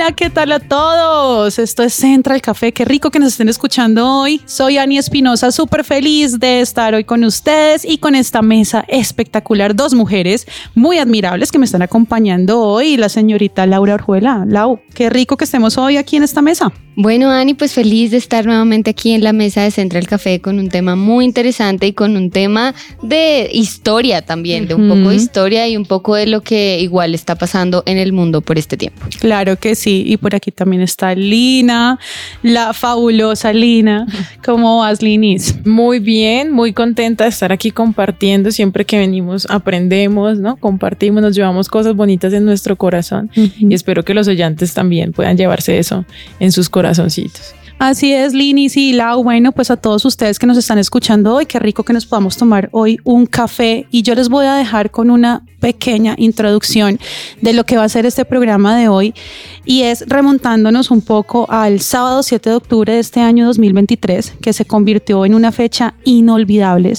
Hola, ¿qué tal a todos? Esto es Central Café. Qué rico que nos estén escuchando hoy. Soy Ani Espinosa, súper feliz de estar hoy con ustedes y con esta mesa espectacular. Dos mujeres muy admirables que me están acompañando hoy. La señorita Laura Orjuela. Lau, qué rico que estemos hoy aquí en esta mesa. Bueno, Ani, pues feliz de estar nuevamente aquí en la mesa de Central Café con un tema muy interesante y con un tema de historia también, de un poco de historia y un poco de lo que igual está pasando en el mundo por este tiempo. Claro que sí. Y por aquí también está Lina, la fabulosa Lina. ¿Cómo vas, Linis? Muy bien, muy contenta de estar aquí compartiendo. Siempre que venimos aprendemos, ¿no? Compartimos, nos llevamos cosas bonitas en nuestro corazón y espero que los oyentes también puedan llevarse eso en sus corazoncitos. Así es, Linis y Lau. Bueno, pues a todos ustedes que nos están escuchando hoy, qué rico que nos podamos tomar hoy un café. Y yo les voy a dejar con una pequeña introducción de lo que va a ser este programa de hoy. Y es remontándonos un poco al sábado 7 de octubre de este año 2023, que se convirtió en una fecha inolvidable,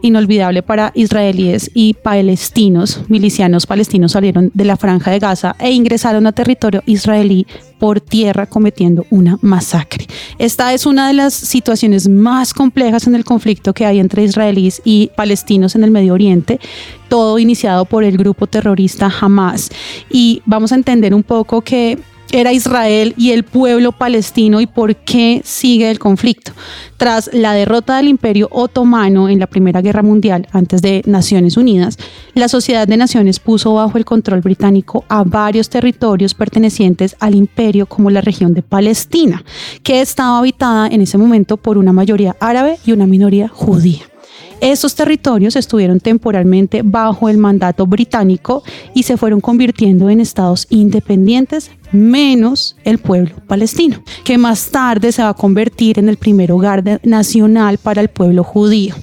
inolvidable para israelíes y palestinos. Milicianos palestinos salieron de la franja de Gaza e ingresaron a territorio israelí por tierra cometiendo una masacre. Esta es una de las situaciones más complejas en el conflicto que hay entre israelíes y palestinos en el Medio Oriente, todo iniciado por el grupo terrorista Hamas. Y vamos a entender un poco que era Israel y el pueblo palestino y por qué sigue el conflicto. Tras la derrota del imperio otomano en la Primera Guerra Mundial, antes de Naciones Unidas, la Sociedad de Naciones puso bajo el control británico a varios territorios pertenecientes al imperio como la región de Palestina, que estaba habitada en ese momento por una mayoría árabe y una minoría judía. Estos territorios estuvieron temporalmente bajo el mandato británico y se fueron convirtiendo en estados independientes menos el pueblo palestino, que más tarde se va a convertir en el primer hogar nacional para el pueblo judío.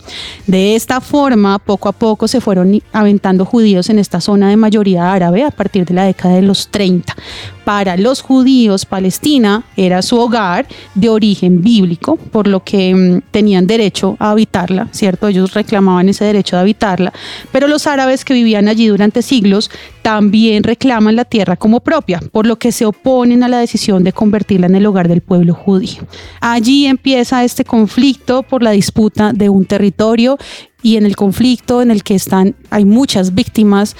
De esta forma, poco a poco se fueron aventando judíos en esta zona de mayoría árabe a partir de la década de los 30. Para los judíos, Palestina era su hogar de origen bíblico, por lo que mm, tenían derecho a habitarla, ¿cierto? Ellos reclamaban ese derecho de habitarla, pero los árabes que vivían allí durante siglos también reclaman la tierra como propia, por lo que se oponen a la decisión de convertirla en el hogar del pueblo judío. Allí empieza este conflicto por la disputa de un territorio y en el conflicto en el que están hay muchas víctimas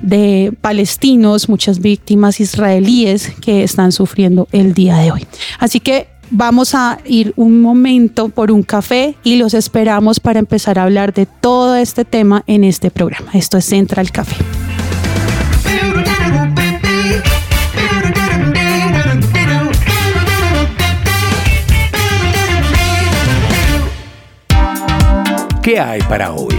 de palestinos, muchas víctimas israelíes que están sufriendo el día de hoy. Así que vamos a ir un momento por un café y los esperamos para empezar a hablar de todo este tema en este programa. Esto es Central Café. ¿Qué hay para hoy?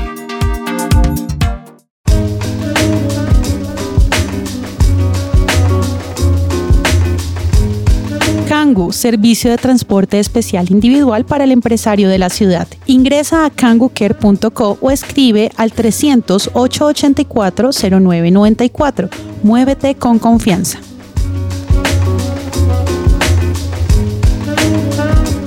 Kangu, servicio de transporte especial individual para el empresario de la ciudad. Ingresa a kangucare.co o escribe al 300 884 0994. Muévete con confianza.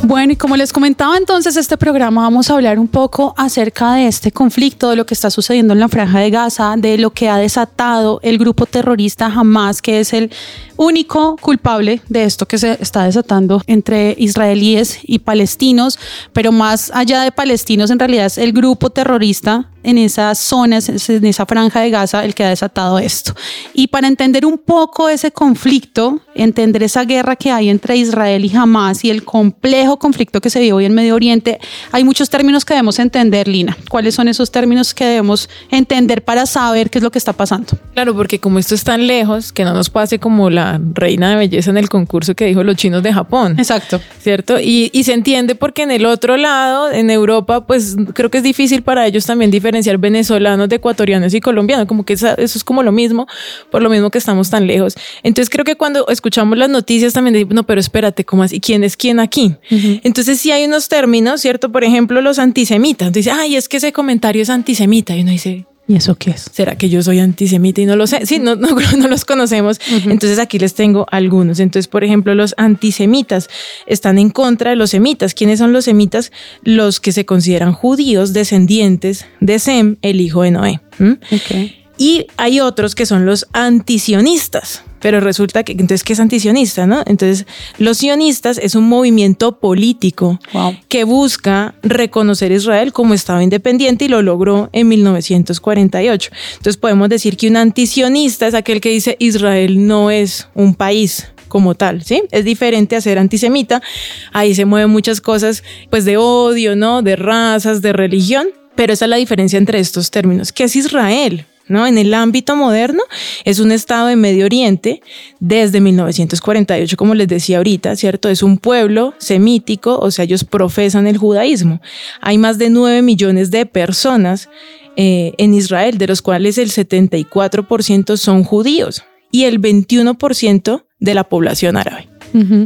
Bueno, y como les comentaba entonces, este programa vamos a hablar un poco acerca de este conflicto, de lo que está sucediendo en la franja de Gaza, de lo que ha desatado el grupo terrorista Hamas, que es el único culpable de esto que se está desatando entre israelíes y palestinos, pero más allá de palestinos, en realidad es el grupo terrorista en esas zonas, en esa franja de Gaza, el que ha desatado esto. Y para entender un poco ese conflicto, entender esa guerra que hay entre Israel y Hamas y el complejo conflicto que se vive hoy en Medio Oriente, hay muchos términos que debemos entender, Lina. ¿Cuáles son esos términos que debemos entender para saber qué es lo que está pasando? Claro, porque como esto es tan lejos, que no nos pase como la la reina de belleza en el concurso que dijo los chinos de Japón. Exacto. ¿Cierto? Y, y se entiende porque en el otro lado, en Europa, pues creo que es difícil para ellos también diferenciar venezolanos de ecuatorianos y colombianos, como que eso es como lo mismo, por lo mismo que estamos tan lejos. Entonces creo que cuando escuchamos las noticias también decimos, no, pero espérate, ¿cómo así? ¿Quién es quién aquí? Entonces sí hay unos términos, ¿cierto? Por ejemplo, los antisemitas. Dice, ay, es que ese comentario es antisemita. Y uno dice, ¿Y eso qué es? ¿Será que yo soy antisemita y no lo sé? Sí, no, no, no los conocemos. Entonces aquí les tengo algunos. Entonces, por ejemplo, los antisemitas están en contra de los semitas. ¿Quiénes son los semitas? Los que se consideran judíos descendientes de Sem, el hijo de Noé. ¿Mm? Ok. Y hay otros que son los antisionistas. Pero resulta que, entonces, ¿qué es antisionista? No? Entonces, los sionistas es un movimiento político Wow. que busca reconocer a Israel como Estado independiente y lo logró en 1948. Entonces, podemos decir que un antisionista es aquel que dice Israel no es un país como tal, ¿sí? Es diferente a ser antisemita. Ahí se mueven muchas cosas, pues, de odio, ¿no? De razas, de religión. Pero esa es la diferencia entre estos términos. ¿Qué es Israel? ¿No? En el ámbito moderno es un estado de Medio Oriente desde 1948, como les decía ahorita, ¿cierto? Es un pueblo semítico, o sea, ellos profesan el judaísmo. Hay más de 9 millones de personas eh, en Israel, de los cuales el 74% son judíos y el 21% de la población árabe.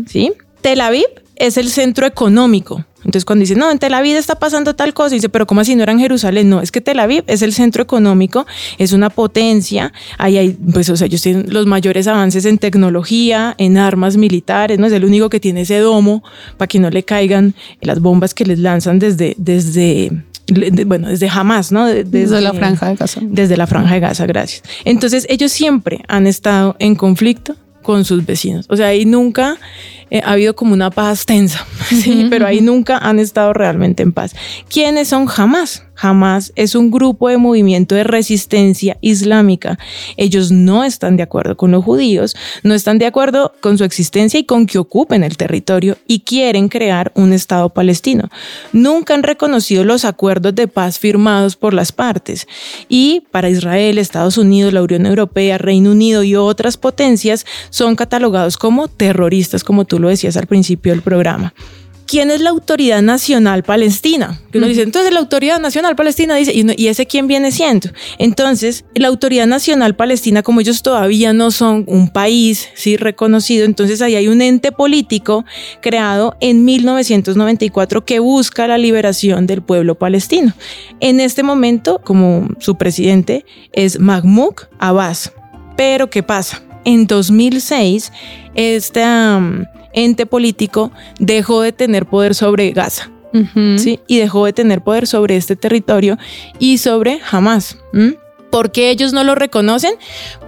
¿sí? Tel Aviv es el centro económico. Entonces, cuando dicen, no, en Tel Aviv está pasando tal cosa, dice, pero ¿cómo así no era en Jerusalén? No, es que Tel Aviv es el centro económico, es una potencia. Ahí hay, pues, o sea, ellos tienen los mayores avances en tecnología, en armas militares, ¿no? Es el único que tiene ese domo para que no le caigan las bombas que les lanzan desde, desde, de- bueno, desde jamás, ¿no? De- Desde la franja de Gaza. desde la franja de Gaza, gracias. Entonces ellos siempre han estado en conflicto con sus vecinos. O sea, ahí nunca eh, ha habido como una paz tensa, ¿sí? pero ahí nunca han estado realmente en paz. ¿Quiénes son Hamas? Hamas es un grupo de movimiento de resistencia islámica. Ellos no están de acuerdo con los judíos, no están de acuerdo con su existencia y con que ocupen el territorio y quieren crear un Estado palestino. Nunca han reconocido los acuerdos de paz firmados por las partes. Y para Israel, Estados Unidos, la Unión Europea, Reino Unido y otras potencias son catalogados como terroristas, como tú lo decías al principio del programa. ¿Quién es la autoridad nacional palestina? Que uno dice, entonces la autoridad nacional palestina dice, ¿y, no- ¿y ese quién viene siendo? Entonces, la autoridad nacional palestina, como ellos todavía no son un país, sí, reconocido, entonces ahí hay un ente político creado en 1994 que busca la liberación del pueblo palestino. En este momento, como su presidente es Mahmoud Abbas. Pero, ¿qué pasa? En 2006, este um, ente político dejó de tener poder sobre Gaza. Ujú. ¿sí? Y dejó de tener poder sobre este territorio y sobre Hamas. ¿m? ¿Por qué ellos no lo reconocen?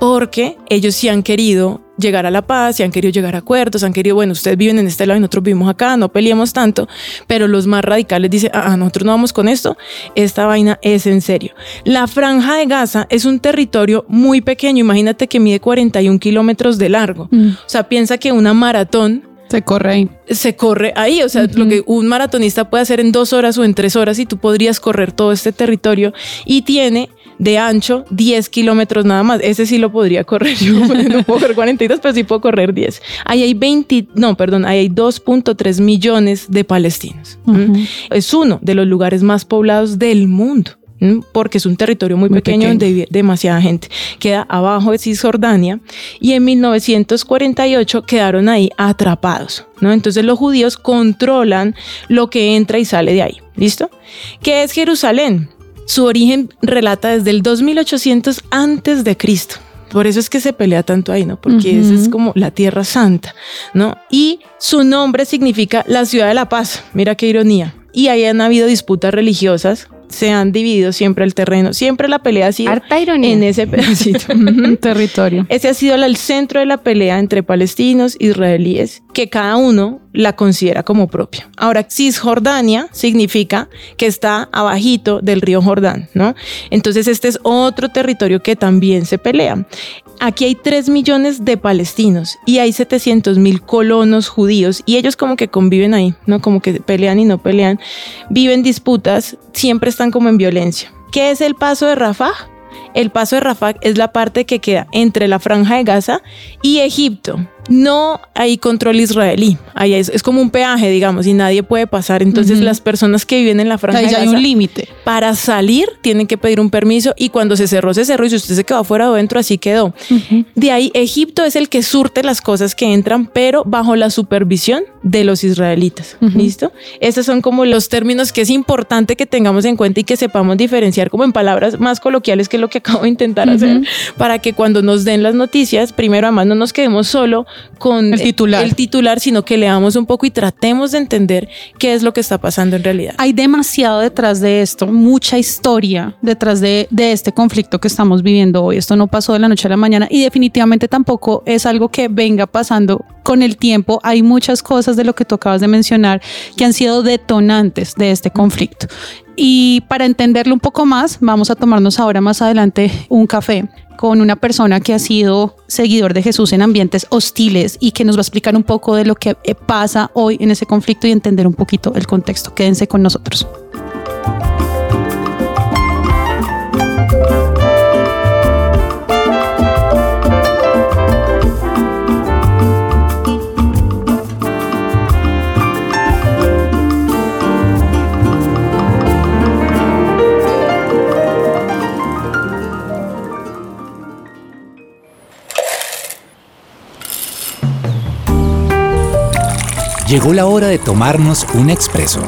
Porque ellos sí han querido llegar a la paz, sí han querido llegar a acuerdos, han querido, bueno, ustedes viven en este lado y nosotros vivimos acá, no peleemos tanto, pero los más radicales dicen, ah, nosotros no vamos con esto, esta vaina es en serio. La franja de Gaza es un territorio muy pequeño, imagínate que mide 41 kilómetros de largo, Mm. o sea, piensa que una maratón Se corre ahí. se corre ahí, o sea, lo que un maratonista puede hacer en dos horas o en tres horas y tú podrías correr todo este territorio y tiene de ancho 10 kilómetros nada más. Ese sí lo podría correr. Yo no puedo correr 42, pero sí puedo correr 10. Ahí hay 20, no, perdón, ahí hay 2.3 millones de palestinos. Es uno de los lugares más poblados del mundo. Porque es un territorio muy, Muy pequeño, pequeño. donde vive demasiada gente. Queda abajo de Cisjordania y en 1948 quedaron ahí atrapados. ¿no? Entonces los judíos controlan lo que entra y sale de ahí. ¿Listo? ¿Qué es Jerusalén? Su origen relata desde el 2800 antes de Cristo. Por eso es que se pelea tanto ahí, ¿no? Porque esa es como la tierra santa, ¿no? Y su nombre significa la ciudad de la paz. Mira qué ironía. Y ahí han habido disputas religiosas, se han dividido siempre el terreno, siempre la pelea ha sido Harta ironía. en ese pedacito. Territorio. Ese ha sido el centro de la pelea entre palestinos e israelíes, que cada uno la considera como propia. Ahora, Cisjordania significa que está abajito del río Jordán, ¿no? Entonces este es otro territorio que también se pelea. Aquí hay 3 millones de palestinos y hay 700 mil colonos judíos y ellos como que conviven ahí, ¿no? Como que pelean y no pelean, viven disputas, siempre están como en violencia. ¿Qué es el paso de Rafah? el paso de Rafah es la parte que queda entre la franja de Gaza y Egipto no hay control israelí. Ahí es, es, como un peaje, digamos, y nadie puede pasar. Entonces, las personas que viven en la franja Ahí ya hay un límite. Para salir, tienen que pedir un permiso y cuando se cerró, se cerró. Y si usted se quedó afuera o dentro, así quedó. De ahí, Egipto es el que surte las cosas que entran, pero bajo la supervisión de los israelitas. ¿Listo? Esos son como los términos que es importante que tengamos en cuenta y que sepamos diferenciar como en palabras más coloquiales que lo que acabo de intentar hacer, para que cuando nos den las noticias, primero, además, no nos quedemos solo con el titular. el titular, sino que leamos un poco y tratemos de entender qué es lo que está pasando en realidad. Hay demasiado detrás de esto, mucha historia detrás de, de este conflicto que estamos viviendo hoy. Esto no pasó de la noche a la mañana y definitivamente tampoco es algo que venga pasando con el tiempo. Hay muchas cosas de lo que tú acabas de mencionar que han sido detonantes de este conflicto. Y para entenderlo un poco más, vamos a tomarnos ahora más adelante un café con una persona que ha sido seguidor de Jesús en ambientes hostiles y que nos va a explicar un poco de lo que pasa hoy en ese conflicto y entender un poquito el contexto. Quédense con nosotros. Llegó la hora de tomarnos un expreso.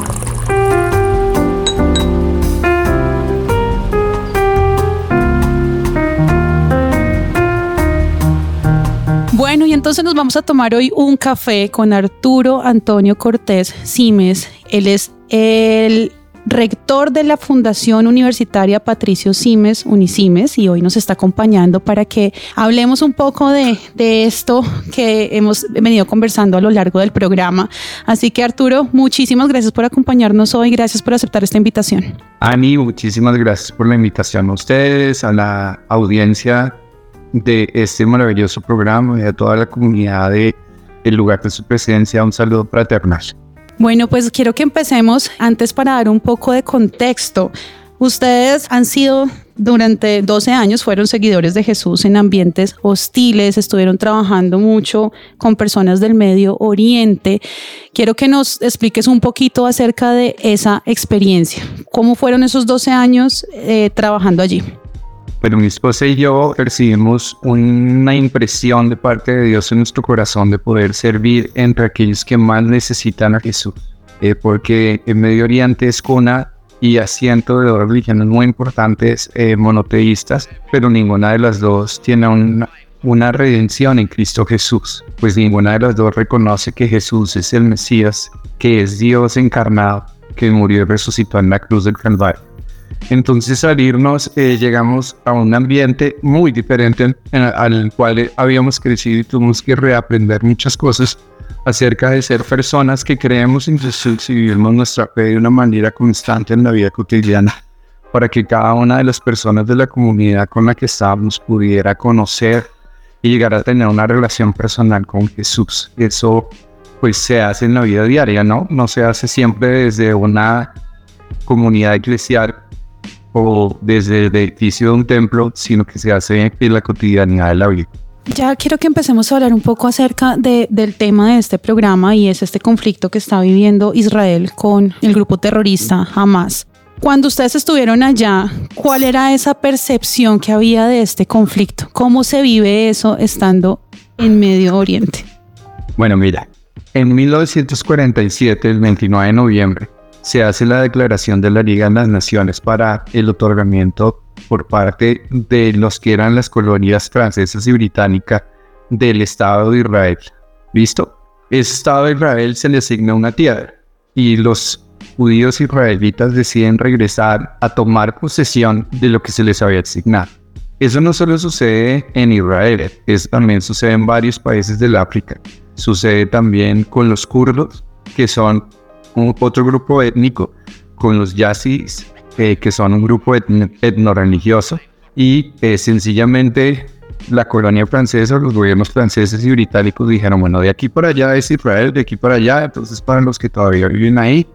Bueno, y entonces nos vamos a tomar hoy un café con Arturo Antonio Cortés Simes. Él es el rector de la Fundación Universitaria Patricio Simes, Unisimes, y hoy nos está acompañando para que hablemos un poco de, de, esto que hemos venido conversando a lo largo del programa. Así que Arturo, muchísimas gracias por acompañarnos hoy, gracias por aceptar esta invitación. Ani, muchísimas gracias por la invitación a ustedes, a la audiencia de este maravilloso programa y a toda la comunidad de lugar de su presencia. Un saludo fraternal. Bueno, pues quiero que empecemos antes para dar un poco de contexto. Ustedes han sido durante 12 años, fueron seguidores de Jesús en ambientes hostiles, estuvieron trabajando mucho con personas del Medio Oriente. Quiero que nos expliques un poquito acerca de esa experiencia. ¿Cómo fueron esos 12 años eh, trabajando allí? Pero mi esposa y yo percibimos una impresión de parte de Dios en nuestro corazón de poder servir entre aquellos que más necesitan a Jesús. Eh, porque en Medio Oriente es cuna y asiento de dos religiones muy importantes eh, monoteístas, pero ninguna de las dos tiene una, una redención en Cristo Jesús, pues ninguna de las dos reconoce que Jesús es el Mesías, que es Dios encarnado, que murió y resucitó en la cruz del Calvario. Entonces al irnos eh, llegamos a un ambiente muy diferente en, al cual habíamos crecido y tuvimos que reaprender muchas cosas acerca de ser personas que creemos en y vivimos nuestra fe de una manera constante en la vida cotidiana para que cada una de las personas de la comunidad con la que estábamos pudiera conocer y llegar a tener una relación personal con Jesús. Eso pues se hace en la vida diaria, ¿no? No se hace siempre desde una comunidad eclesial o desde el edificio de un templo, sino que se hace en la cotidianidad de la vida. Ya quiero que empecemos a hablar un poco acerca de, del tema de este programa y es este conflicto que está viviendo Israel con el grupo terrorista Hamas. Cuando ustedes estuvieron allá, ¿cuál era esa percepción que había de este conflicto? ¿Cómo se vive eso estando en Medio Oriente? Bueno, mira, en 1947, el 29 de noviembre, se hace la declaración de la Liga de las Naciones para el otorgamiento por parte de los que eran las colonias francesas y británicas del Estado de Israel. ¿Listo? Ese Estado de Israel se le asigna una tierra y los judíos israelitas deciden regresar a tomar posesión de lo que se les había asignado. Eso no solo sucede en Israel, eso también sucede en varios países del África. Sucede también con los kurdos, que son un, otro grupo étnico, con los yazidis, eh, que son un grupo etno-religioso, y eh, sencillamente la colonia francesa, los gobiernos franceses y británicos dijeron, bueno, de aquí para allá es Israel, de aquí para allá, entonces para los que todavía viven ahí,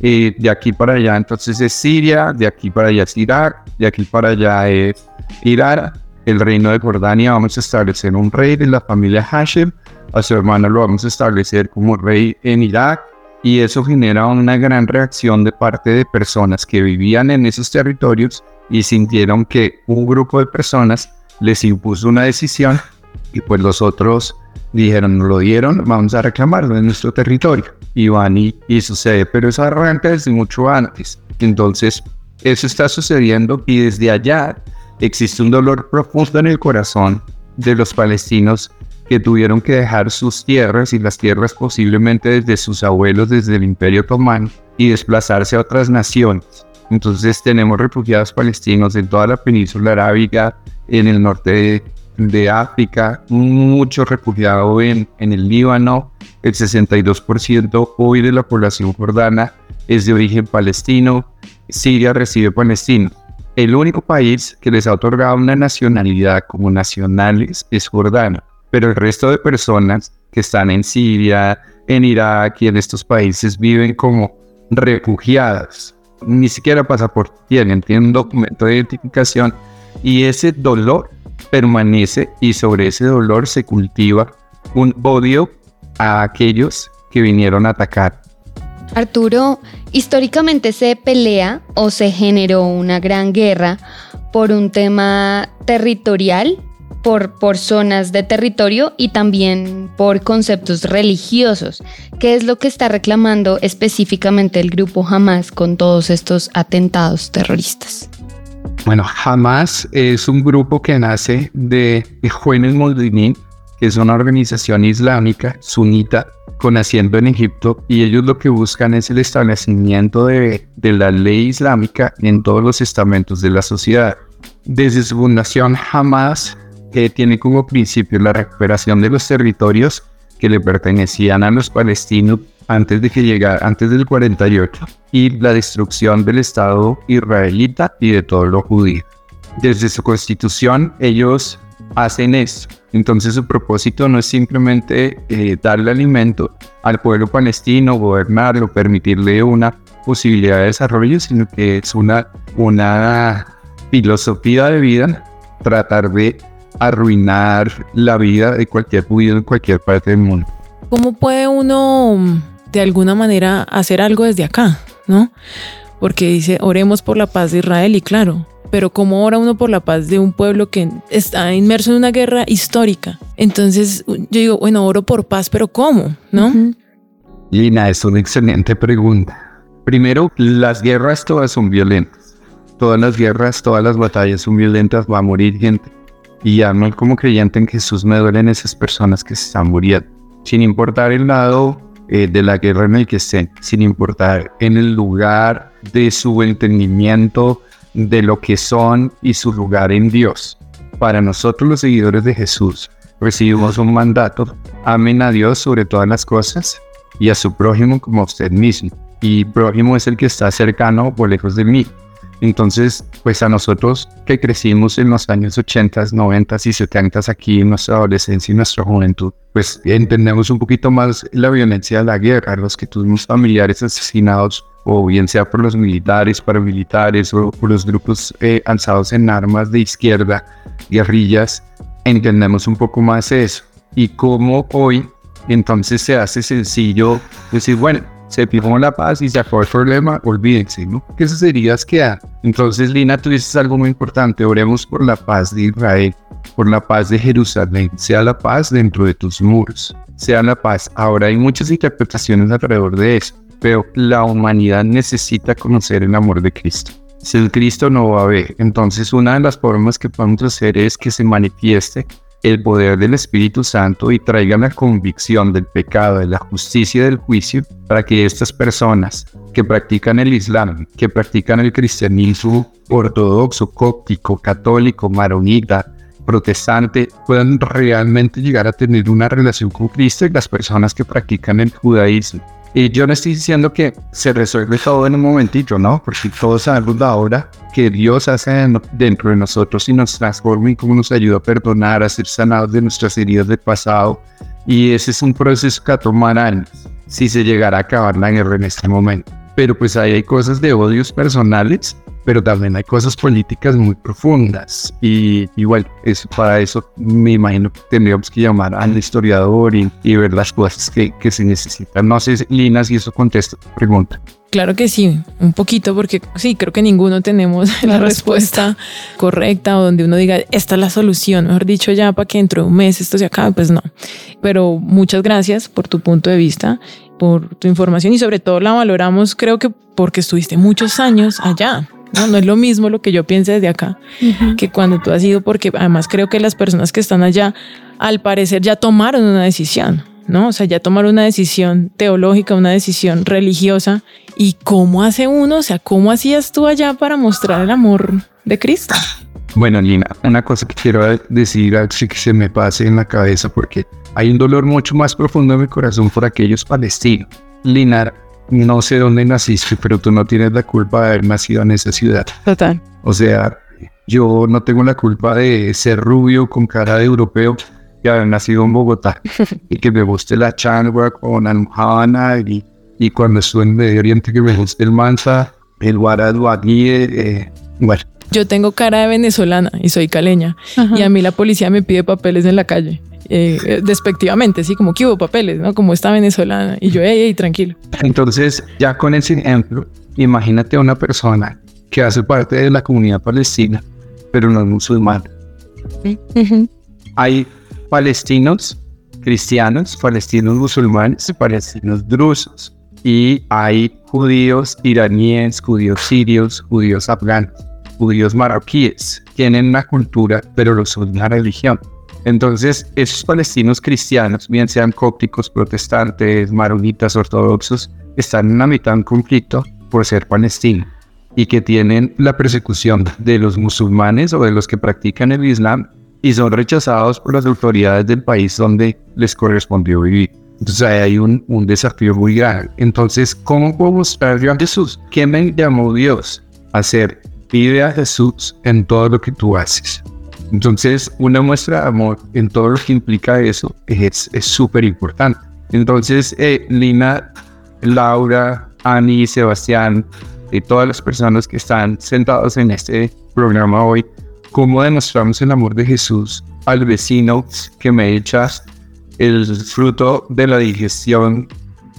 eh, de aquí para allá entonces es Siria, de aquí para allá es Irak, de aquí para allá es Irán, el reino de Jordania vamos a establecer un rey de la familia Hashem, a su hermano lo vamos a establecer como rey en Irak, y eso genera una gran reacción de parte de personas que vivían en esos territorios y sintieron que un grupo de personas les impuso una decisión y pues los otros dijeron, lo dieron, vamos a reclamarlo en nuestro territorio. Y van y, sucede, pero eso arranca desde mucho antes. Entonces, eso está sucediendo y desde allá existe un dolor profundo en el corazón de los palestinos que tuvieron que dejar sus tierras y las tierras posiblemente desde sus abuelos, desde el Imperio Otomano, y desplazarse a otras naciones. Entonces tenemos refugiados palestinos en toda la península arábiga, en el norte de, África, muchos refugiados en, en el Líbano, el 62% hoy de la población jordana es de origen palestino, Siria recibe palestinos. El único país que les ha otorgado una nacionalidad como nacionales es Jordania, pero el resto de personas que están en Siria, en Irak y en estos países viven como refugiadas. Ni siquiera pasaporte tienen, tienen un documento de identificación y ese dolor permanece y sobre ese dolor se cultiva un odio a aquellos que vinieron a atacar. Arturo, históricamente se pelea o se generó una gran guerra por un tema territorial, por, por zonas de territorio y también por conceptos religiosos. ¿Qué es lo que está reclamando específicamente el grupo Hamas con todos estos atentados terroristas? Bueno, Hamas es un grupo que nace de Juenes Moldinin, que es una organización islámica sunita con asiento en Egipto y ellos lo que buscan es el establecimiento de, de la ley islámica en todos los estamentos de la sociedad. Desde su fundación, Hamas que tiene como principio la recuperación de los territorios que le pertenecían a los palestinos antes de que llegara, antes del 48, y la destrucción del Estado israelita y de todo lo judío. Desde su constitución, ellos hacen esto. Entonces su propósito no es simplemente eh, darle alimento al pueblo palestino, gobernarlo, permitirle una posibilidad de desarrollo, sino que es una, una filosofía de vida, tratar de arruinar la vida de cualquier judío en cualquier parte del mundo. ¿Cómo puede uno de alguna manera hacer algo desde acá, ¿no? Porque dice, oremos por la paz de Israel y claro, pero ¿cómo ora uno por la paz de un pueblo que está inmerso en una guerra histórica? Entonces yo digo, bueno, oro por paz, pero ¿cómo? ¿No? Lina, es una excelente pregunta. Primero, las guerras todas son violentas. Todas las guerras, todas las batallas son violentas, va a morir gente. Y no como creyente en Jesús me duelen esas personas que se están muriendo. Sin importar el lado eh, de la guerra en el que estén, sin importar en el lugar de su entendimiento de lo que son y su lugar en Dios. Para nosotros los seguidores de Jesús, recibimos un mandato, amen a Dios sobre todas las cosas y a su prójimo como a usted mismo. Y prójimo es el que está cercano o lejos de mí. Entonces, pues a nosotros que crecimos en los años 80, 90 y 70 aquí en nuestra adolescencia y nuestra juventud, pues entendemos un poquito más la violencia de la guerra, los que tuvimos familiares asesinados, o bien sea por los militares, paramilitares o por los grupos eh, alzados en armas de izquierda, guerrillas, entendemos un poco más eso. Y cómo hoy entonces se hace sencillo decir, bueno, se fijó la paz y se acabó el problema, olvídense, ¿no? Que eso sería quedar. Entonces, Lina, tú dices algo muy importante, oremos por la paz de Israel, por la paz de Jerusalén, sea la paz dentro de tus muros, sea la paz. Ahora hay muchas interpretaciones alrededor de eso, pero la humanidad necesita conocer el amor de Cristo. Si el Cristo no va a ver, entonces una de las formas que podemos hacer es que se manifieste el poder del Espíritu Santo y traiga la convicción del pecado, de la justicia y del juicio para que estas personas que practican el Islam, que practican el cristianismo ortodoxo, cóptico, católico, maronita, protestante, puedan realmente llegar a tener una relación con Cristo y las personas que practican el judaísmo y yo no estoy diciendo que se resuelve todo en un momentito, ¿no? Porque todos sabemos ahora que Dios hace dentro de nosotros y nos transforma y cómo nos ayuda a perdonar, a ser sanados de nuestras heridas del pasado. Y ese es un proceso que va a tomar años si se llegara a acabar la guerra en este momento. pero pues ahí hay cosas de odios personales, pero también hay cosas políticas muy profundas. Y igual, eso, para eso me imagino que tendríamos que llamar al historiador y, y ver las cosas que, que, se necesitan. No sé, Lina, si eso contesta tu pregunta. Claro que sí, un poquito, porque sí, creo que ninguno tenemos la, la respuesta. respuesta correcta o donde uno diga, esta es la solución, mejor dicho, ya para que dentro de un mes esto se acabe, pues no. Pero muchas gracias por tu punto de vista por tu información y sobre todo la valoramos, creo que porque estuviste muchos años allá. No, no es lo mismo lo que yo piense desde acá uh -huh. que cuando tú has ido, porque además creo que las personas que están allá, al parecer, ya tomaron una decisión, ¿no? O sea, ya tomaron una decisión teológica, una decisión religiosa. ¿Y cómo hace uno? O sea, ¿cómo hacías tú allá para mostrar el amor de Cristo? Bueno, Lina, una cosa que quiero decir así que se me pase en la cabeza porque hay un dolor mucho más profundo en mi corazón por aquellos palestinos. Lina, no sé dónde naciste, pero tú no tienes la culpa de haber nacido en esa ciudad. Total. O sea, yo no tengo la culpa de ser rubio con cara de europeo y haber nacido en Bogotá y que me guste la changua con almohadana y, y cuando estuve en Medio Oriente que me guste el mansa, el guaraduagui, eh, bueno. Yo tengo cara de venezolana y soy caleña Ajá. y a mí la policía me pide papeles en la calle. Eh, despectivamente, así como que hubo papeles, ¿no? Como esta venezolana. Y yo, hey, hey, tranquilo. Entonces, ya con ese ejemplo, imagínate a una persona que hace parte de la comunidad palestina, pero no es musulmana. Uh -huh. Hay palestinos cristianos, palestinos musulmanes, palestinos drusos. Y hay judíos iraníes, judíos sirios, judíos afganos, judíos marroquíes. Tienen una cultura, pero lo son una religión. Entonces, esos palestinos cristianos, bien sean cópticos, protestantes, maronitas, ortodoxos, están en la mitad de conflicto por ser palestinos y que tienen la persecución de los musulmanes o de los que practican el Islam y son rechazados por las autoridades del país donde les correspondió vivir. Entonces hay un, un desafío muy grande. Entonces, ¿cómo puedo mostrar yo a Jesús? ¿Qué me llamó Dios a hacer? Pide a Jesús en todo lo que tú haces. Entonces, una muestra de amor en todo lo que implica eso es súper importante. Entonces, eh, Lina, Laura, Ani, Sebastián y todas las personas que están sentados en este programa hoy, ¿cómo demostramos el amor de Jesús al vecino que me echas el fruto de la digestión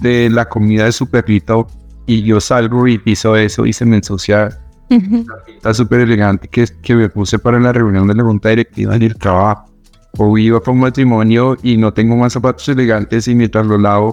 de la comida de su perrito y yo salgo y piso eso y se me ensucia Uh -huh. Está súper elegante que, que me puse para la reunión de la junta directiva del trabajo. O iba con matrimonio y no tengo más zapatos elegantes y mientras lo lavo.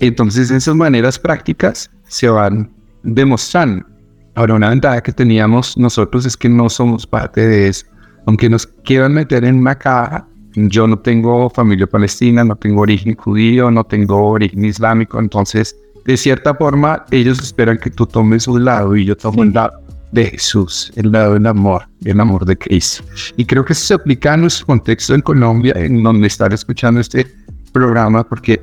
Entonces esas maneras prácticas se van demostrando. Ahora una ventaja que teníamos nosotros es que no somos parte de eso. Aunque nos quieran meter en una caja, yo no tengo familia palestina, no tengo origen judío, no tengo origen islámico. Entonces, de cierta forma, ellos esperan que tú tomes un lado y yo tomo sí. un lado de Jesús, el lado del amor, el amor de Cristo. Y creo que eso se aplica a nuestro contexto en Colombia, en donde están escuchando este programa, porque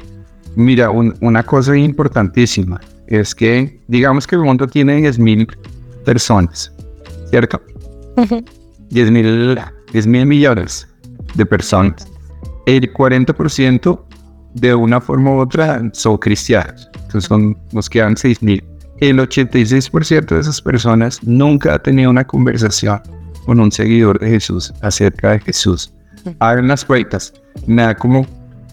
mira, un, una cosa importantísima es que, digamos que el mundo tiene 10 mil personas, ¿cierto? Uh -huh. 10 mil 10 mil millones de personas. El 40% de una forma u otra son cristianos, entonces son, nos quedan 6 mil el 86% de esas personas nunca ha tenido una conversación con un seguidor de Jesús acerca de Jesús. Hagan las cuentas, me da como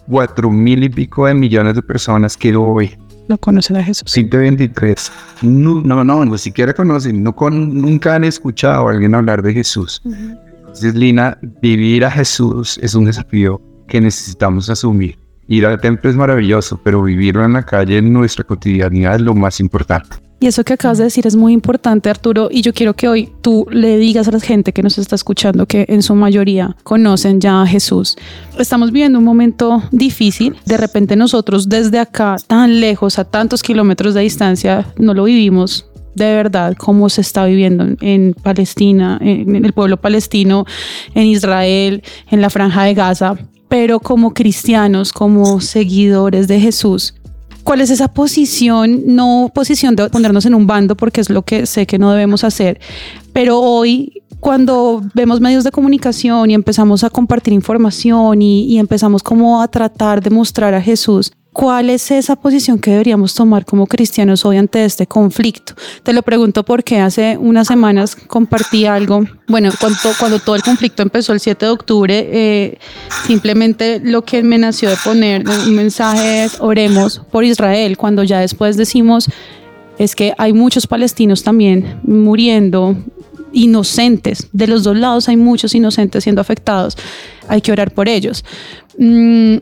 cuatro mil y pico de millones de personas que hoy no conocen a Jesús. 123. No, no, no, ni siquiera conocen, no con, nunca han escuchado a alguien hablar de Jesús. Uh -huh. Entonces, Lina, vivir a Jesús es un desafío que necesitamos asumir. Ir al templo es maravilloso, pero vivirlo en la calle, en nuestra cotidianidad, es lo más importante. Y eso que acabas de decir es muy importante, Arturo, y yo quiero que hoy tú le digas a la gente que nos está escuchando que en su mayoría conocen ya a Jesús. Estamos viviendo un momento difícil, de repente nosotros desde acá, tan lejos, a tantos kilómetros de distancia, no lo vivimos de verdad cómo se está viviendo en Palestina, en el pueblo palestino, en Israel, en la franja de Gaza, pero como cristianos, como seguidores de Jesús, ¿cuál es esa posición? No posición de ponernos en un bando, porque es lo que sé que no debemos hacer, pero hoy cuando vemos medios de comunicación y empezamos a compartir información y, y empezamos como a tratar de mostrar a Jesús, ¿Cuál es esa posición que deberíamos tomar como cristianos hoy ante este conflicto? Te lo pregunto porque hace unas semanas compartí algo. Bueno, cuando, cuando todo el conflicto empezó el 7 de octubre, eh, simplemente lo que me nació de poner un mensaje es oremos por Israel, cuando ya después decimos es que hay muchos palestinos también muriendo, inocentes. De los dos lados hay muchos inocentes siendo afectados. Hay que orar por ellos. Mm,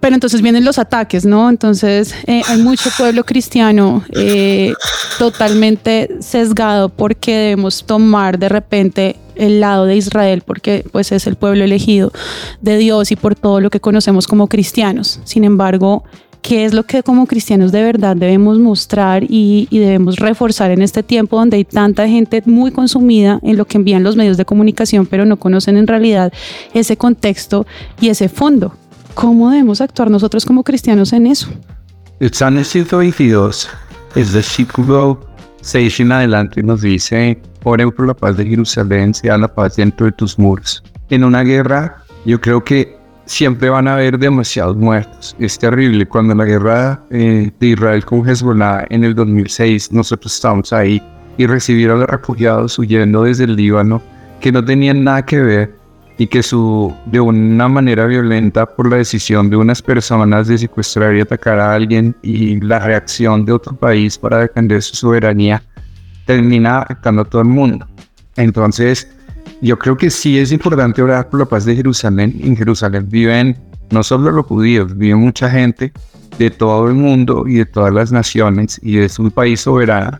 pero entonces vienen los ataques, ¿no? Entonces eh, hay mucho pueblo cristiano eh, totalmente sesgado porque debemos tomar de repente el lado de Israel porque pues es el pueblo elegido de Dios y por todo lo que conocemos como cristianos. Sin embargo, qué es lo que como cristianos de verdad debemos mostrar y, y, debemos reforzar en este tiempo donde hay tanta gente muy consumida en lo que envían los medios de comunicación, pero no conocen en realidad ese contexto y ese fondo. ¿Cómo debemos actuar nosotros como cristianos en eso? El Salmo 122 es versículo 6 en adelante nos dice, oren por la paz de Jerusalén, sea la paz dentro de tus muros. En una guerra, yo creo que siempre van a haber demasiados muertos. Es terrible. Cuando la guerra eh, de Israel con Hezbollah en el 2006, nosotros estábamos ahí y recibieron a los refugiados huyendo desde el Líbano, que no tenían nada que ver y que su, de una manera violenta por la decisión de unas personas de secuestrar y atacar a alguien y la reacción de otro país para defender su soberanía termina afectando a todo el mundo. Entonces, yo creo que sí es importante orar por la paz de Jerusalén. En Jerusalén viven no solo los judíos, vive mucha gente de todo el mundo y de todas las naciones y es un país soberano,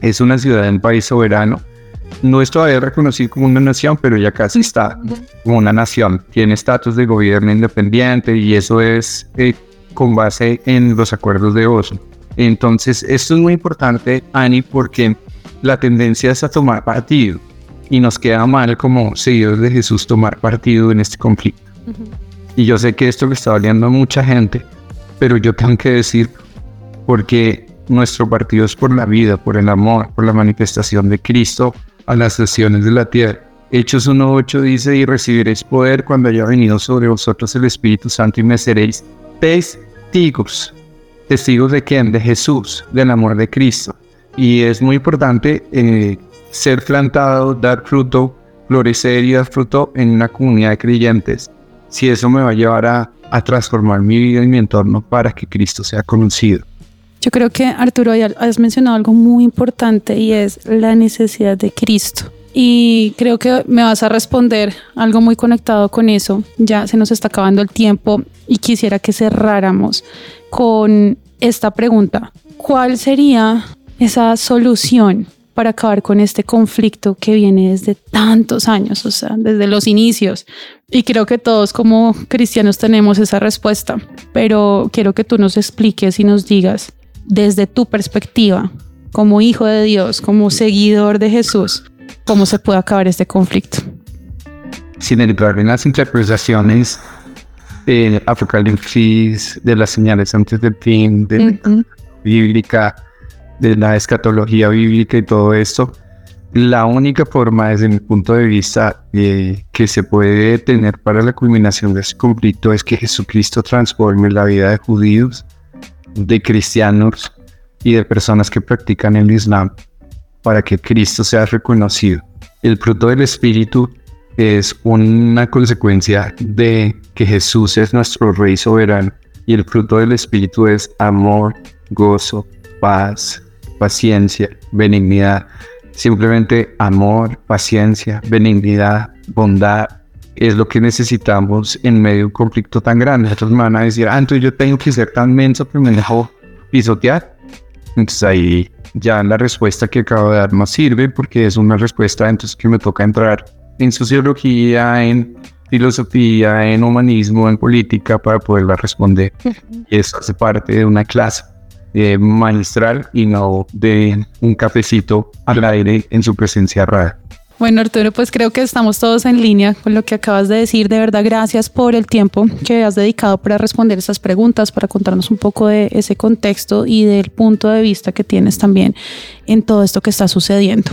es una ciudad un país soberano no es todavía reconocido como una nación, pero ya casi está como una nación. Tiene estatus de gobierno independiente y eso es eh, con base en los acuerdos de Oslo. Entonces, esto es muy importante, Ani, porque la tendencia es a tomar partido y nos queda mal como seguidores de Jesús tomar partido en este conflicto. Y yo sé que esto le está doliendo a mucha gente, pero yo tengo que decir, porque nuestro partido es por la vida, por el amor, por la manifestación de Cristo a las naciones de la tierra. Hechos 1.8 dice, y recibiréis poder cuando haya venido sobre vosotros el Espíritu Santo y me seréis testigos. ¿Testigos de quién? De Jesús, del amor de Cristo. Y es muy importante eh, ser plantado, dar fruto, florecer y dar fruto en una comunidad de creyentes. Si eso me va a llevar a, a transformar mi vida y mi entorno para que Cristo sea conocido. Yo creo que Arturo, has mencionado algo muy importante y es la necesidad de Cristo. Y creo que me vas a responder algo muy conectado con eso. Ya se nos está acabando el tiempo y quisiera que cerráramos con esta pregunta. ¿Cuál sería esa solución para acabar con este conflicto que viene desde tantos años, o sea, desde los inicios? Y creo que todos como cristianos tenemos esa respuesta, pero quiero que tú nos expliques y nos digas desde tu perspectiva, como hijo de Dios, como seguidor de Jesús, cómo se puede acabar este conflicto. Sin entrar en las interpretaciones de Apocalipsis, de las señales antes del fin, de la bíblica, de la escatología bíblica y todo esto, la única forma desde mi punto de vista eh, que se puede tener para la culminación de este conflicto es que Jesucristo transforme la vida de judíos de cristianos y de personas que practican el Islam para que Cristo sea reconocido. El fruto del Espíritu es una consecuencia de que Jesús es nuestro Rey soberano y el fruto del Espíritu es amor, gozo, paz, paciencia, benignidad. Simplemente amor, paciencia, benignidad, bondad, es lo que necesitamos en medio de un conflicto tan grande. Otros me van a decir, ah, entonces yo tengo que ser tan menso que me dejo pisotear. Entonces ahí ya la respuesta que acabo de dar no sirve porque es una respuesta entonces que me toca entrar en sociología, en filosofía, en humanismo, en política para poderla responder. Y eso hace parte de una clase eh, magistral y no de un cafecito al aire en su presencia rara. Bueno, Arturo, pues creo que estamos todos en línea con lo que acabas de decir. De verdad, gracias por el tiempo que has dedicado para responder esas preguntas, para contarnos un poco de ese contexto y del punto de vista que tienes también en todo esto que está sucediendo.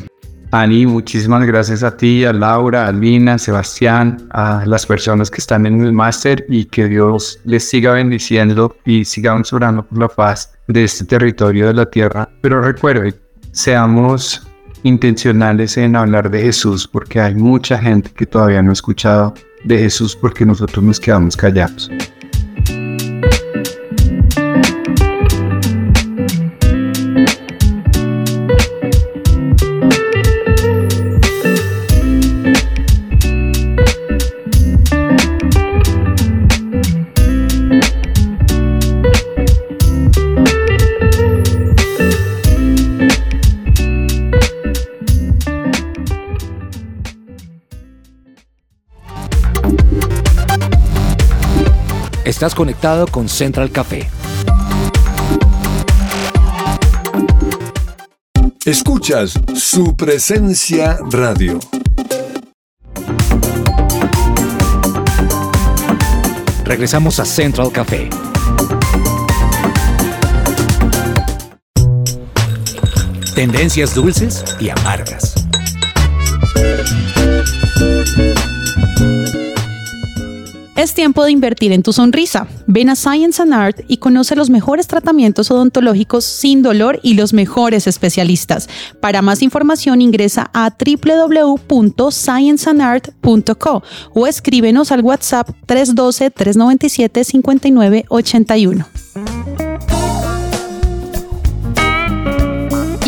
Ani, muchísimas gracias a ti, a Laura, a Lina, a Sebastián, a las personas que están en el máster y que Dios les siga bendiciendo y sigamos orando por la paz de este territorio de la tierra. Pero recuerden, seamos intencionales en hablar de Jesús porque hay mucha gente que todavía no ha escuchado de Jesús porque nosotros nos quedamos callados. Estás conectado con Central Café. Escuchas su presencia radio. Regresamos a Central Café. Tendencias dulces y amargas. Tiempo de invertir en tu sonrisa. Ven a Science and Art y conoce los mejores tratamientos odontológicos sin dolor y los mejores especialistas. Para más información ingresa a www.scienceandart.co o escríbenos al WhatsApp 312-397-5981.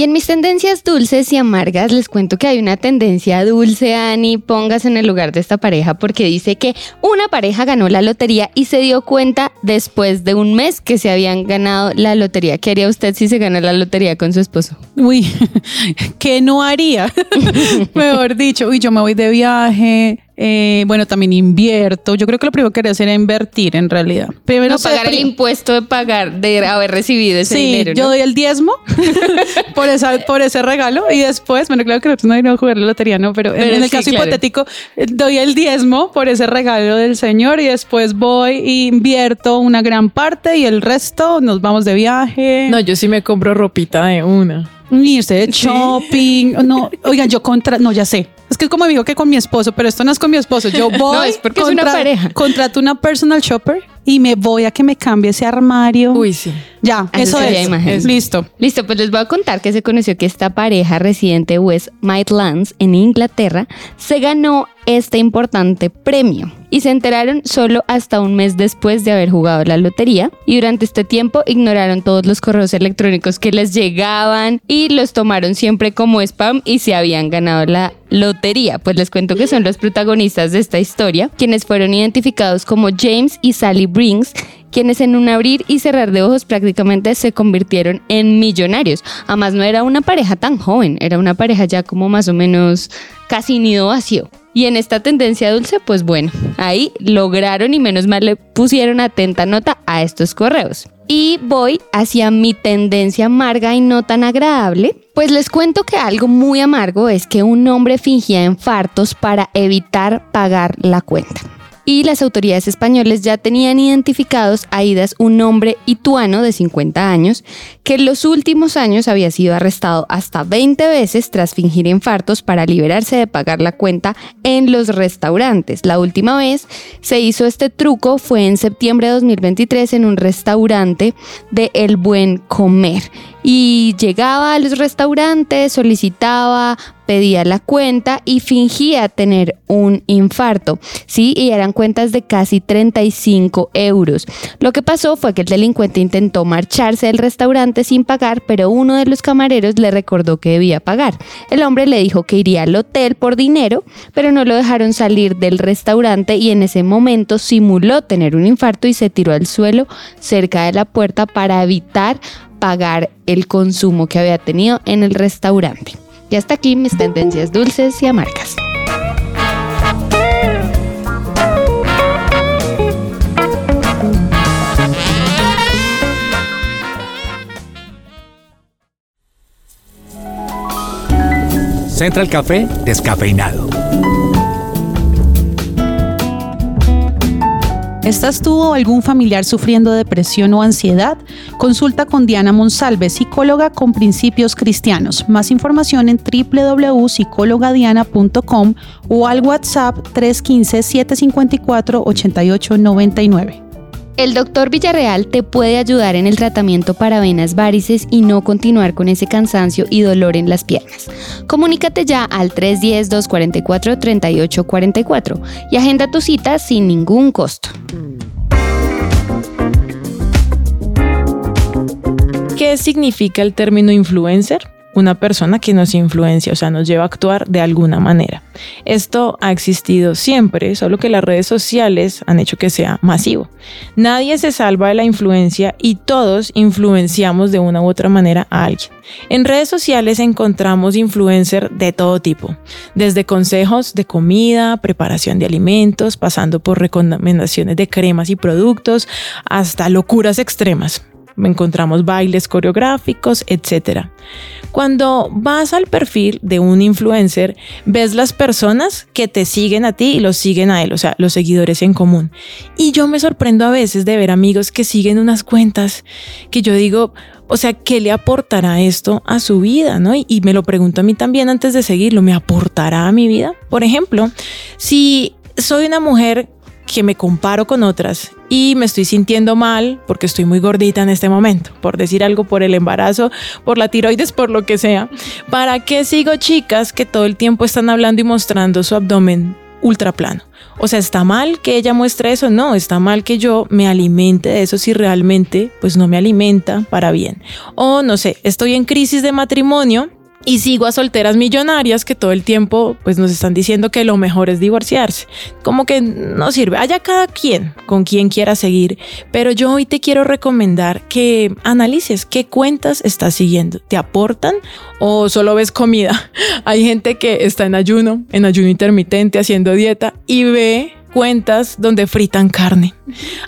Y en mis tendencias dulces y amargas les cuento que hay una tendencia dulce, Ani, póngase en el lugar de esta pareja porque dice que una pareja ganó la lotería y se dio cuenta después de un mes que se habían ganado la lotería. ¿Qué haría usted si se gana la lotería con su esposo? Uy, ¿qué no haría? Mejor dicho, uy, yo me voy de viaje, eh, bueno, también invierto. Yo creo que lo primero que quería hacer era invertir en realidad. Primero No pagar el impuesto de pagar, de haber recibido ese Sí, dinero. yo ¿no? doy el diezmo por, esa, por ese regalo y después, bueno, claro que nosotros no íbamos a jugar la lotería, ¿no? Pero, en- Pero en el sí, caso claro. hipotético, eh, doy el diezmo por ese regalo del Señor y después voy e invierto una gran parte y el resto nos vamos de viaje. No, yo sí me compro ropita de una. Usted de shopping. No, oigan, yo contra. No, ya sé. Es que es como digo que con mi esposo, pero esto no es con mi esposo. Yo voy. es porque es una pareja. Contrato una personal shopper y me voy a que me cambie ese armario. Uy, sí. Ya, Ah, eso es. imagen. Listo. Listo, pues les voy a contar que se conoció que esta pareja residente de West Midlands en Inglaterra se ganó este importante premio y se enteraron solo hasta un mes después de haber jugado la lotería y durante este tiempo ignoraron todos los correos electrónicos que les llegaban y los tomaron siempre como spam y se habían ganado la lotería. Pues les cuento que son los protagonistas de esta historia, quienes fueron identificados como James y Sally Brinks quienes en un abrir y cerrar de ojos prácticamente se convirtieron en millonarios. Además no era una pareja tan joven, era una pareja ya como más o menos casi nido vacío. Y en esta tendencia dulce, pues bueno, ahí lograron y menos mal le pusieron atenta nota a estos correos. Y voy hacia mi tendencia amarga y no tan agradable. Pues les cuento que algo muy amargo es que un hombre fingía infartos para evitar pagar la cuenta y las autoridades españoles ya tenían identificados a Idas, un hombre ituano de 50 años, que en los últimos años había sido arrestado hasta 20 veces tras fingir infartos para liberarse de pagar la cuenta en los restaurantes. La última vez se hizo este truco fue en septiembre de 2023 en un restaurante de El Buen Comer y llegaba a los restaurantes, solicitaba, pedía la cuenta y fingía tener un infarto. Sí, y eran cuentas de casi 35 euros. Lo que pasó fue que el delincuente intentó marcharse del restaurante sin pagar, pero uno de los camareros le recordó que debía pagar. El hombre le dijo que iría al hotel por dinero, pero no lo dejaron salir del restaurante y en ese momento simuló tener un infarto y se tiró al suelo cerca de la puerta para evitar pagar el consumo que había tenido en el restaurante. Y hasta aquí mis tendencias dulces y amargas. Central Café descafeinado. ¿Estás tú o algún familiar sufriendo depresión o ansiedad? Consulta con Diana Monsalve, psicóloga con principios cristianos. Más información en www.psicologadiana.com o al WhatsApp 315-754-8899. El doctor Villarreal te puede ayudar en el tratamiento para venas varices y no continuar con ese cansancio y dolor en las piernas. Comunícate ya al 310-244-3844 y agenda tu cita sin ningún costo. ¿Qué significa el término influencer? Una persona que nos influencia, o sea, nos lleva a actuar de alguna manera. Esto ha existido siempre, solo que las redes sociales han hecho que sea masivo. Nadie se salva de la influencia y todos influenciamos de una u otra manera a alguien. En redes sociales encontramos influencers de todo tipo, desde consejos de comida, preparación de alimentos, pasando por recomendaciones de cremas y productos, hasta locuras extremas encontramos bailes coreográficos, etc. Cuando vas al perfil de un influencer, ves las personas que te siguen a ti y los siguen a él, o sea, los seguidores en común. Y yo me sorprendo a veces de ver amigos que siguen unas cuentas que yo digo, o sea, ¿qué le aportará esto a su vida? ¿no? Y, y me lo pregunto a mí también antes de seguirlo, ¿me aportará a mi vida? Por ejemplo, si soy una mujer que me comparo con otras y me estoy sintiendo mal porque estoy muy gordita en este momento, por decir algo, por el embarazo, por la tiroides, por lo que sea. ¿Para qué sigo chicas que todo el tiempo están hablando y mostrando su abdomen ultra plano? O sea, ¿está mal que ella muestre eso? No, está mal que yo me alimente de eso si realmente pues no me alimenta para bien. O no sé, estoy en crisis de matrimonio y sigo a solteras millonarias que todo el tiempo pues nos están diciendo que lo mejor es divorciarse. Como que no sirve. Haya cada quien con quien quiera seguir. Pero yo hoy te quiero recomendar que analices qué cuentas estás siguiendo. ¿Te aportan o solo ves comida? Hay gente que está en ayuno, en ayuno intermitente, haciendo dieta y ve cuentas donde fritan carne,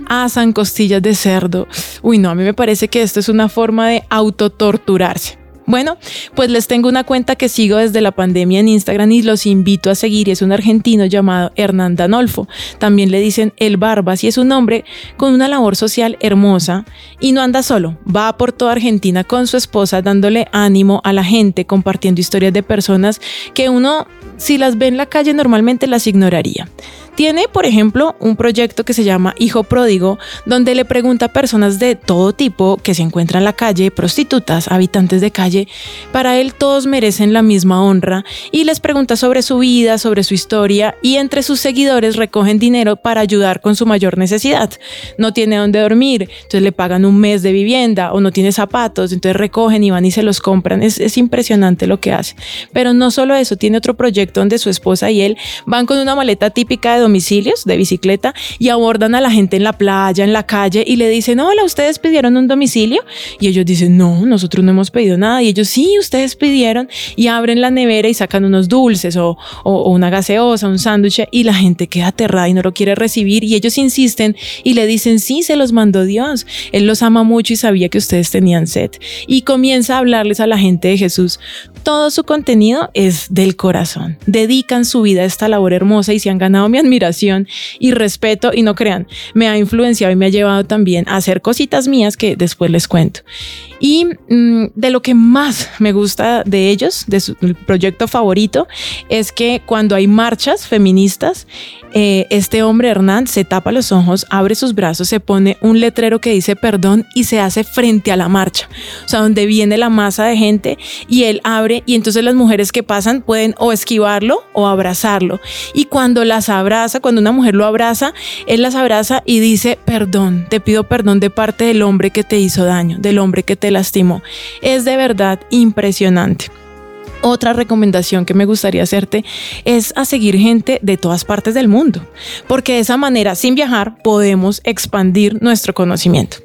asan costillas de cerdo. Uy, no, a mí me parece que esto es una forma de autotorturarse. Bueno, pues les tengo una cuenta que sigo desde la pandemia en Instagram y los invito a seguir. Es un argentino llamado Hernán Danolfo. También le dicen El Barbas y es un hombre con una labor social hermosa y no anda solo. Va por toda Argentina con su esposa dándole ánimo a la gente, compartiendo historias de personas que uno, si las ve en la calle, normalmente las ignoraría. Tiene, por ejemplo, un proyecto que se llama Hijo Pródigo, donde le pregunta a personas de todo tipo que se encuentran en la calle, prostitutas, habitantes de calle, para él todos merecen la misma honra y les pregunta sobre su vida, sobre su historia y entre sus seguidores recogen dinero para ayudar con su mayor necesidad. No tiene dónde dormir, entonces le pagan un mes de vivienda o no tiene zapatos, entonces recogen y van y se los compran. Es, es impresionante lo que hace. Pero no solo eso, tiene otro proyecto donde su esposa y él van con una maleta típica de domicilios de bicicleta y abordan a la gente en la playa, en la calle y le dicen, hola, ¿ustedes pidieron un domicilio? Y ellos dicen, no, nosotros no hemos pedido nada. Y ellos, sí, ustedes pidieron y abren la nevera y sacan unos dulces o, o, una gaseosa, un sándwich y la gente queda aterrada y no lo quiere recibir y ellos insisten y le dicen, sí, se los mandó Dios. Él los ama mucho y sabía que ustedes tenían sed. Y comienza a hablarles a la gente de Jesús. Todo su contenido es del corazón. Dedican su vida a esta labor hermosa y se han ganado mi admiración y respeto y no crean, me ha influenciado y me ha llevado también a hacer cositas mías que después les cuento. Y mm, de lo que más me gusta de ellos, de su proyecto favorito, es que cuando hay marchas feministas, eh, este hombre Hernán se tapa los ojos, abre sus brazos, se pone un letrero que dice perdón y se hace frente a la marcha, o sea, donde viene la masa de gente y él abre y entonces las mujeres que pasan pueden o esquivarlo o abrazarlo. Y cuando las abraza, cuando una mujer lo abraza, él las abraza y dice perdón, te pido perdón de parte del hombre que te hizo daño, del hombre que te lastimó. Es de verdad impresionante. Otra recomendación que me gustaría hacerte es a seguir gente de todas partes del mundo, porque de esa manera, sin viajar, podemos expandir nuestro conocimiento.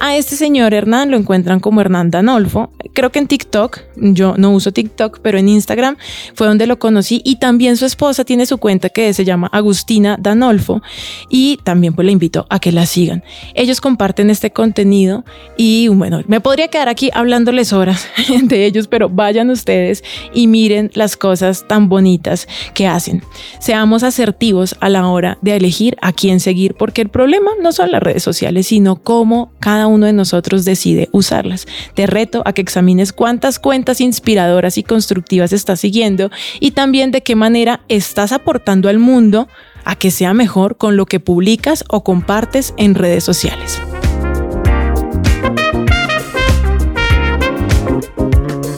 A este señor Hernán lo encuentran como Hernán Danolfo. Creo que en TikTok, yo no uso TikTok, pero en Instagram fue donde lo conocí y también su esposa tiene su cuenta que se llama Agustina Danolfo y también pues le invito a que la sigan. Ellos comparten este contenido y bueno, me podría quedar aquí hablándoles horas de ellos, pero vayan ustedes y miren las cosas tan bonitas que hacen. Seamos asertivos a la hora de elegir a quién seguir, porque el problema no son las redes sociales, sino cómo cada uno de nosotros decide usarlas. Te reto a que examines cuántas cuentas inspiradoras y constructivas estás siguiendo y también de qué manera estás aportando al mundo a que sea mejor con lo que publicas o compartes en redes sociales.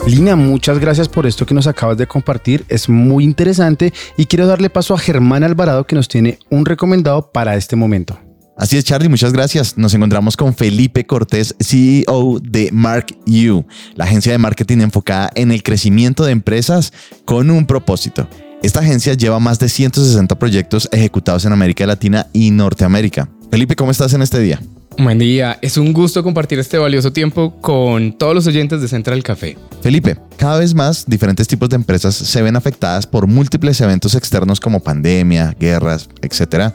Lina, muchas gracias por esto que nos acabas de compartir. Es muy interesante y quiero darle paso a Germán Alvarado que nos tiene un recomendado para este momento. Así es, Charlie, muchas gracias. Nos encontramos con Felipe Cortés, CEO de Mark U, la agencia de marketing enfocada en el crecimiento de empresas con un propósito. Esta agencia lleva más de 160 proyectos ejecutados en América Latina y Norteamérica. Felipe, ¿cómo estás en este día? Buen día, es un gusto compartir este valioso tiempo con todos los oyentes de Central Café. Felipe, cada vez más diferentes tipos de empresas se ven afectadas por múltiples eventos externos como pandemia, guerras, etc.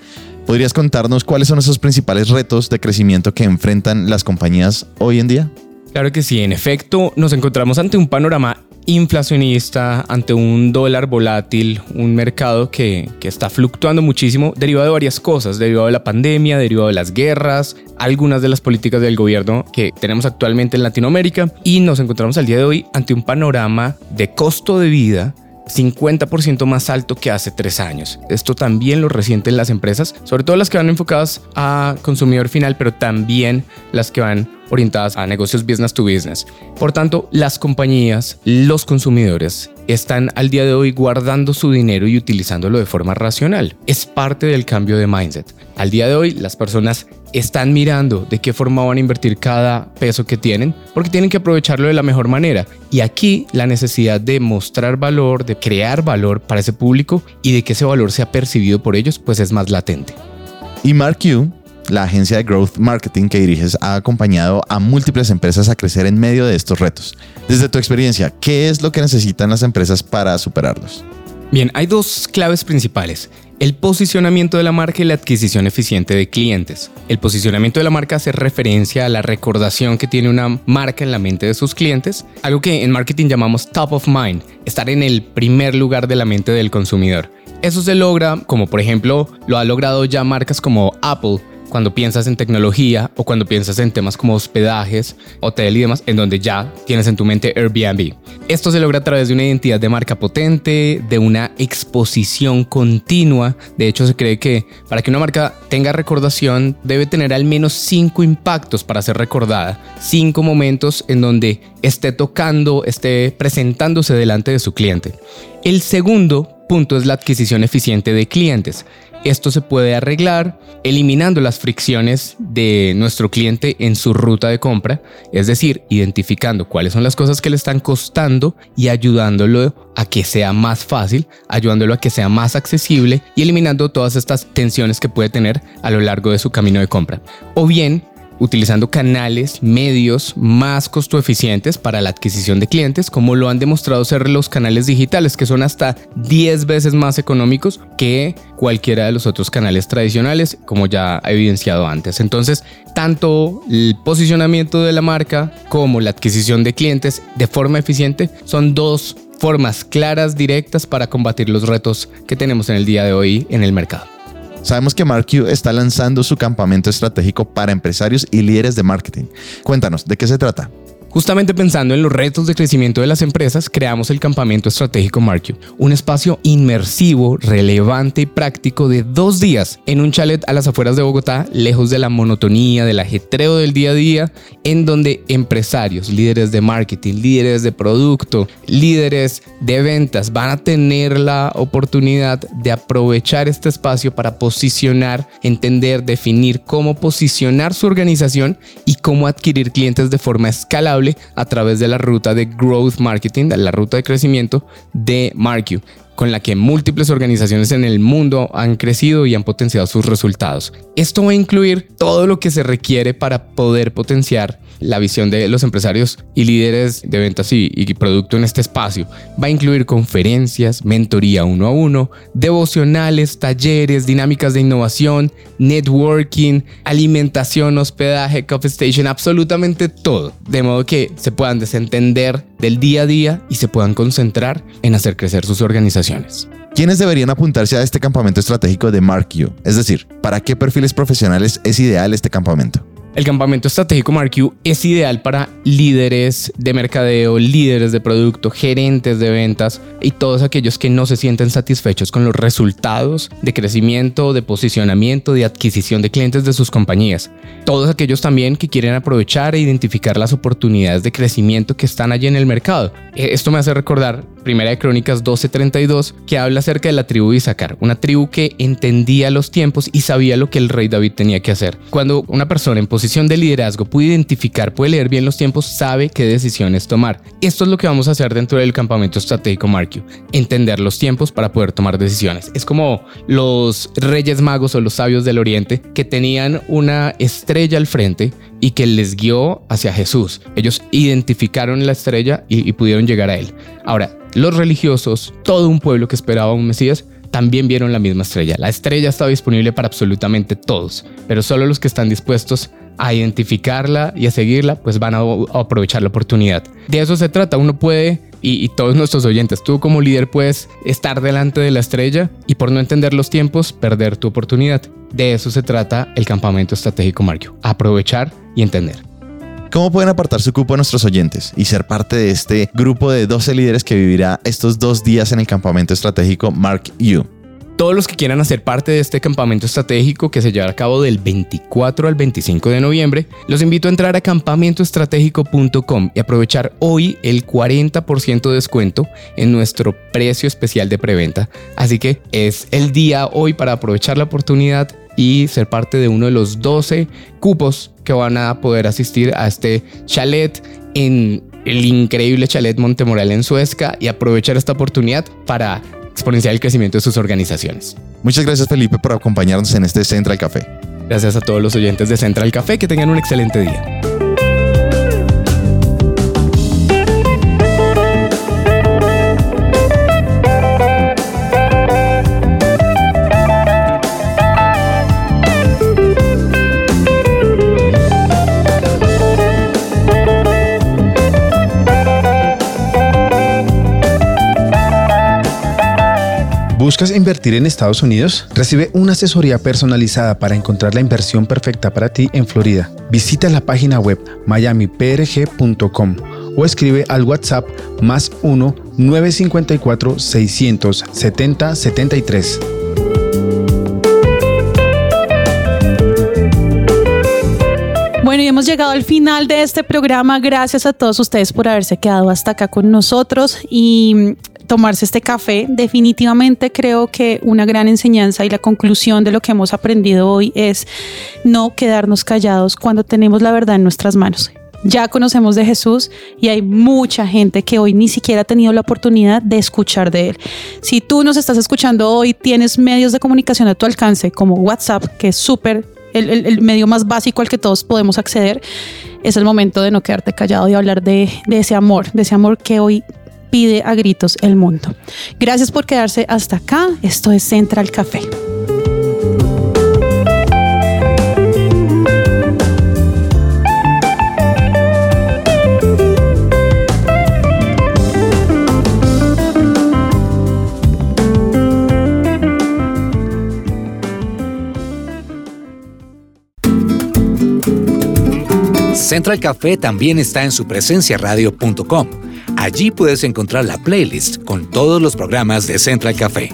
¿Podrías contarnos cuáles son esos principales retos de crecimiento que enfrentan las compañías hoy en día? Claro que sí, en efecto, nos encontramos ante un panorama inflacionista, ante un dólar volátil, un mercado que, que, está fluctuando muchísimo, derivado de varias cosas, derivado de la pandemia, derivado de las guerras, algunas de las políticas del gobierno que tenemos actualmente en Latinoamérica y nos encontramos al día de hoy ante un panorama de costo de vida 50% más alto que hace tres años. Esto también lo resienten las empresas, sobre todo las que van enfocadas a consumidor final, pero también las que van orientadas a negocios business to business. Por tanto, las compañías, los consumidores, están al día de hoy guardando su dinero y utilizándolo de forma racional. Es parte del cambio de mindset. Al día de hoy, las personas están mirando de qué forma van a invertir cada peso que tienen, porque tienen que aprovecharlo de la mejor manera. Y aquí la necesidad de mostrar valor, de crear valor para ese público y de que ese valor sea percibido por ellos, pues es más latente. Y Mark Q la agencia de Growth Marketing que diriges ha acompañado a múltiples empresas a crecer en medio de estos retos. Desde tu experiencia, ¿qué es lo que necesitan las empresas para superarlos? Bien, hay dos claves principales. El posicionamiento de la marca y la adquisición eficiente de clientes. El posicionamiento de la marca hace referencia a la recordación que tiene una marca en la mente de sus clientes, algo que en marketing llamamos top of mind, estar en el primer lugar de la mente del consumidor. Eso se logra, como por ejemplo lo ha logrado ya marcas como Apple, cuando piensas en tecnología o cuando piensas en temas como hospedajes, hotel y demás, en donde ya tienes en tu mente Airbnb. Esto se logra a través de una identidad de marca potente, de una exposición continua. De hecho, se cree que para que una marca tenga recordación debe tener al menos cinco impactos para ser recordada, cinco momentos en donde esté tocando, esté presentándose delante de su cliente. El segundo punto es la adquisición eficiente de clientes. Esto se puede arreglar eliminando las fricciones de nuestro cliente en su ruta de compra, es decir, identificando cuáles son las cosas que le están costando y ayudándolo a que sea más fácil, ayudándolo a que sea más accesible y eliminando todas estas tensiones que puede tener a lo largo de su camino de compra. O bien utilizando canales, medios más costo eficientes para la adquisición de clientes, como lo han demostrado ser los canales digitales, que son hasta 10 veces más económicos que cualquiera de los otros canales tradicionales, como ya ha evidenciado antes. Entonces, tanto el posicionamiento de la marca como la adquisición de clientes de forma eficiente son dos formas claras, directas para combatir los retos que tenemos en el día de hoy en el mercado. Sabemos que MarkQ está lanzando su campamento estratégico para empresarios y líderes de marketing. Cuéntanos, ¿de qué se trata? Justamente pensando en los retos de crecimiento de las empresas, creamos el campamento estratégico MarkU, un espacio inmersivo, relevante y práctico de dos días en un chalet a las afueras de Bogotá, lejos de la monotonía, del ajetreo del día a día, en donde empresarios, líderes de marketing, líderes de producto, líderes de ventas van a tener la oportunidad de aprovechar este espacio para posicionar, entender, definir cómo posicionar su organización y cómo adquirir clientes de forma escalable a través de la ruta de Growth Marketing, la ruta de crecimiento de MarkU con la que múltiples organizaciones en el mundo han crecido y han potenciado sus resultados. Esto va a incluir todo lo que se requiere para poder potenciar la visión de los empresarios y líderes de ventas y, producto en este espacio. Va a incluir conferencias, mentoría uno a uno, devocionales, talleres, dinámicas de innovación, networking, alimentación, hospedaje, coffee station, absolutamente todo. De modo que se puedan desentender del día a día y se puedan concentrar en hacer crecer sus organizaciones. ¿Quiénes deberían apuntarse a este campamento estratégico de Mark U? Es decir, ¿para qué perfiles profesionales es ideal este campamento? El campamento estratégico MarkU es ideal para líderes de mercadeo, líderes de producto, gerentes de ventas y todos aquellos que no se sienten satisfechos con los resultados de crecimiento, de posicionamiento, de adquisición de clientes de sus compañías. Todos aquellos también que quieren aprovechar e identificar las oportunidades de crecimiento que están allí en el mercado. Eh, esto me hace recordar Primera de Crónicas 12:32, que habla acerca de la tribu de Isaacar, una tribu que entendía los tiempos y sabía lo que el rey David tenía que hacer. Cuando una persona en posición de liderazgo puede identificar, puede leer bien los tiempos, sabe qué decisiones tomar. Esto es lo que vamos a hacer dentro del campamento estratégico Marquio, entender los tiempos para poder tomar decisiones. Es como los reyes magos o los sabios del oriente que tenían una estrella al frente y que les guió hacia Jesús. Ellos identificaron la estrella y, pudieron llegar a él. Ahora, los religiosos, todo un pueblo que esperaba un Mesías, también vieron la misma estrella. La estrella estaba disponible para absolutamente todos, pero solo los que están dispuestos a identificarla y a seguirla, pues van a, aprovechar la oportunidad. De eso se trata, uno puede, y, todos nuestros oyentes, tú como líder puedes estar delante de la estrella y por no entender los tiempos, perder tu oportunidad. De eso se trata el campamento estratégico Mario, aprovechar y entender. ¿Cómo pueden apartar su cupo a nuestros oyentes y ser parte de este grupo de 12 líderes que vivirá estos dos días en el campamento estratégico Mark U? Todos los que quieran hacer parte de este campamento estratégico que se llevará a cabo del 24 al 25 de noviembre, los invito a entrar a campamentoestratégico.com y aprovechar hoy el 40% de descuento en nuestro precio especial de preventa. Así que es el día hoy para aprovechar la oportunidad y ser parte de uno de los 12 cupos que van a poder asistir a este chalet en el increíble chalet Montemoral en Suezca y aprovechar esta oportunidad para exponenciar el crecimiento de sus organizaciones. Muchas gracias Felipe por acompañarnos en este Central Café. Gracias a todos los oyentes de Central Café, que tengan un excelente día. ¿Buscas invertir en Estados Unidos? Recibe una asesoría personalizada para encontrar la inversión perfecta para ti en Florida. Visita la página web miamiprg.com o escribe al WhatsApp más 1 954 670 73. Bueno, y hemos llegado al final de este programa. Gracias a todos ustedes por haberse quedado hasta acá con nosotros y tomarse este café. Definitivamente creo que una gran enseñanza y la conclusión de lo que hemos aprendido hoy es no quedarnos callados cuando tenemos la verdad en nuestras manos. Ya conocemos de Jesús y hay mucha gente que hoy ni siquiera ha tenido la oportunidad de escuchar de Él. Si tú nos estás escuchando hoy, tienes medios de comunicación a tu alcance como WhatsApp, que es súper el, medio más básico al que todos podemos acceder, es el momento de no quedarte callado y hablar de ese amor, de ese amor que hoy pide a gritos el mundo. Gracias por quedarse hasta acá. Esto es Central Café. Central Café también está en su presencia radio.com. Allí puedes encontrar la playlist con todos los programas de Central Café